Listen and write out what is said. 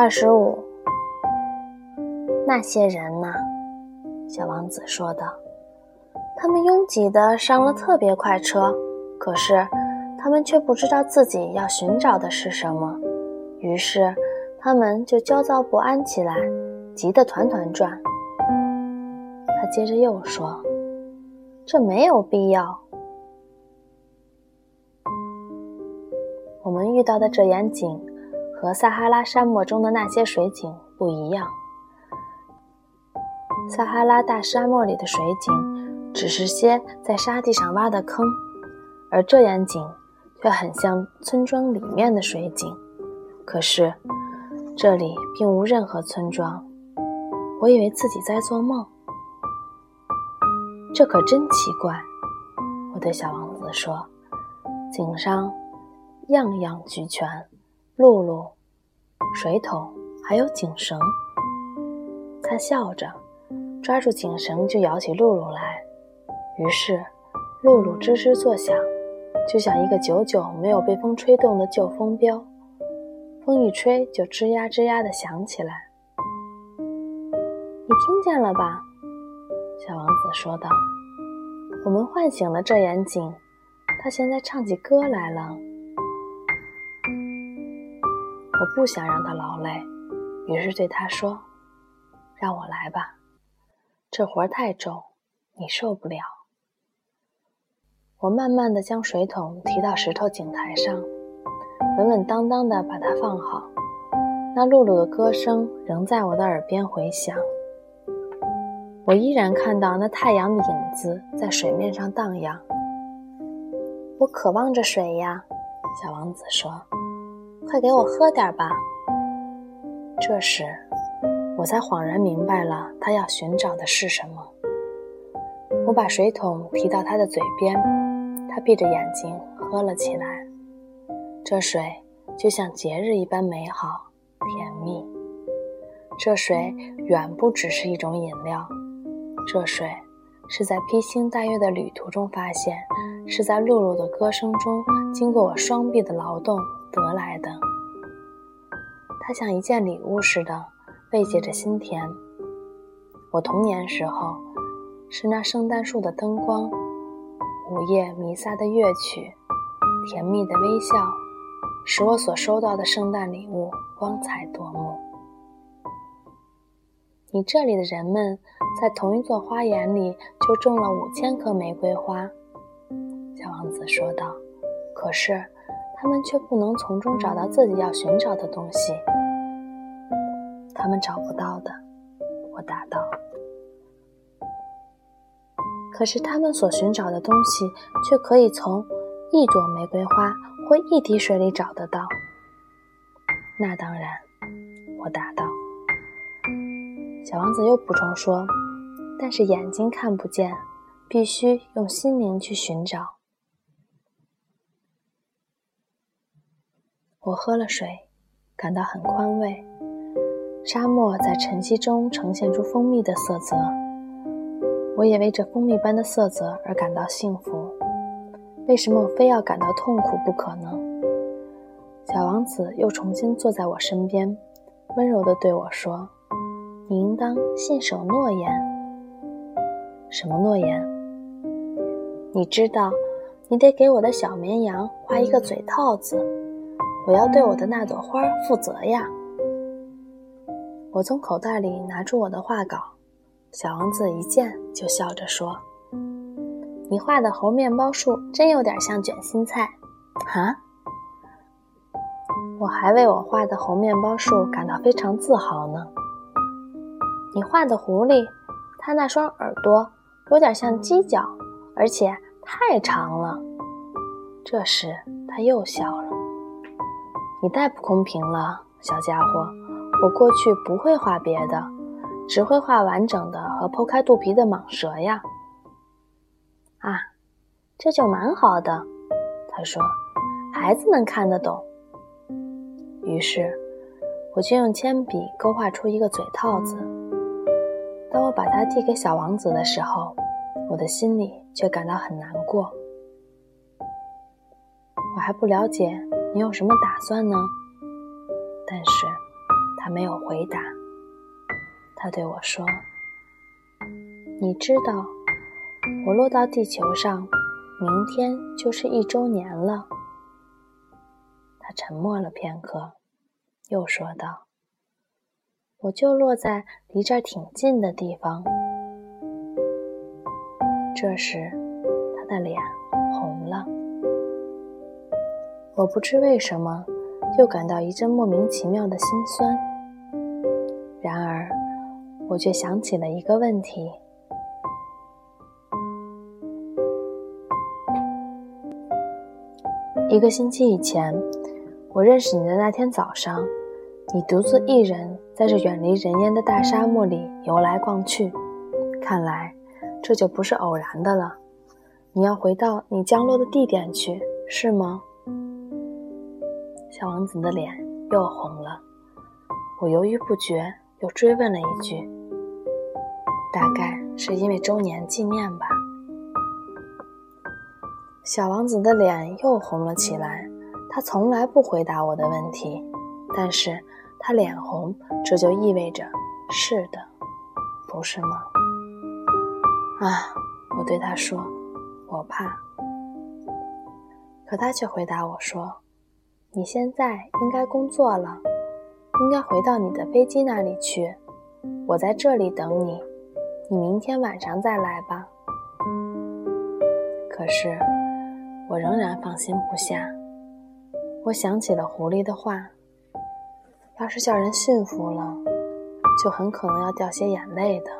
二十五。那些人呢？小王子说道：“他们拥挤的上了特别快车，可是他们却不知道自己要寻找的是什么，于是他们就焦躁不安起来，急得团团转。”他接着又说：“这没有必要。我们遇到的这眼井和撒哈拉沙漠中的那些水井不一样。”撒哈拉大沙漠里的水井只是些在沙地上挖的坑，而这眼井却很像村庄里面的水井。可是这里并无任何村庄，我以为自己在做梦。这可真奇怪，我对小王子说：“井上样样俱全，露露、水桶，还有井绳。”他笑着。抓住井绳就摇起露露来，于是露露吱吱作响，就像一个久久没有被风吹动的旧风标，风一吹就吱呀吱呀的响起来。你听见了吧？小王子说道：“我们唤醒了这眼井，它现在唱起歌来了。”我不想让他劳累，于是对他说：“让我来吧。”这活太重，你受不了。我慢慢的将水桶提到石头井台上，稳稳当当的把它放好。那露露的歌声仍在我的耳边回响。我依然看到那太阳的影子在水面上荡漾。我渴望着水呀，小王子说：“快给我喝点吧。”这时。我才恍然明白了，他要寻找的是什么。我把水桶提到他的嘴边，他闭着眼睛喝了起来。这水就像节日一般美好、甜蜜。这水远不只是一种饮料，这水是在披星戴月的旅途中发现，是在露露的歌声中，经过我双臂的劳动得来的。它像一件礼物似的。慰藉着心田。我童年时候，是那圣诞树的灯光，午夜弥撒的乐曲，甜蜜的微笑，使我所收到的圣诞礼物光彩夺目。你这里的人们，在同一座花园里就种了五千棵玫瑰花，小王子说道。可是，他们却不能从中找到自己要寻找的东西。他们找不到的，我答道。可是他们所寻找的东西，却可以从一朵玫瑰花或一滴水里找得到。那当然，我答道。小王子又补充说：“但是眼睛看不见，必须用心灵去寻找。”我喝了水，感到很宽慰。沙漠在晨曦中呈现出蜂蜜的色泽，我也为这蜂蜜般的色泽而感到幸福。为什么我非要感到痛苦不可呢？小王子又重新坐在我身边，温柔地对我说：“你应当信守诺言。什么诺言？你知道，你得给我的小绵羊画一个嘴套子。我要对我的那朵花负责呀。”我从口袋里拿出我的画稿，小王子一见就笑着说：“你画的猴面包树真有点像卷心菜，哈！”我还为我画的猴面包树感到非常自豪呢。你画的狐狸，它那双耳朵有点像犄角，而且太长了。这时他又笑了：“你太不公平了，小家伙。”我过去不会画别的，只会画完整的和剖开肚皮的蟒蛇呀。啊，这就蛮好的，他说，孩子能看得懂。于是，我就用铅笔勾画出一个嘴套子。当我把它递给小王子的时候，我的心里却感到很难过。我还不了解你有什么打算呢，但是。他没有回答。他对我说：“你知道，我落到地球上，明天就是一周年了。”他沉默了片刻，又说道：“我就落在离这儿挺近的地方。”这时，他的脸红了。我不知为什么，又感到一阵莫名其妙的心酸。然而，我却想起了一个问题：一个星期以前，我认识你的那天早上，你独自一人在这远离人烟的大沙漠里游来逛去。看来，这就不是偶然的了。你要回到你降落的地点去，是吗？小王子的脸又红了。我犹豫不决，又追问了一句：“大概是因为周年纪念吧？”小王子的脸又红了起来。他从来不回答我的问题，但是他脸红，这就意味着是的，不是吗？啊，我对他说：“我怕。”可他却回答我说：“你现在应该工作了，应该回到你的飞机那里去。我在这里等你，你明天晚上再来吧。”可是我仍然放心不下。我想起了狐狸的话：“要是叫人驯服了，就很可能要掉些眼泪的。”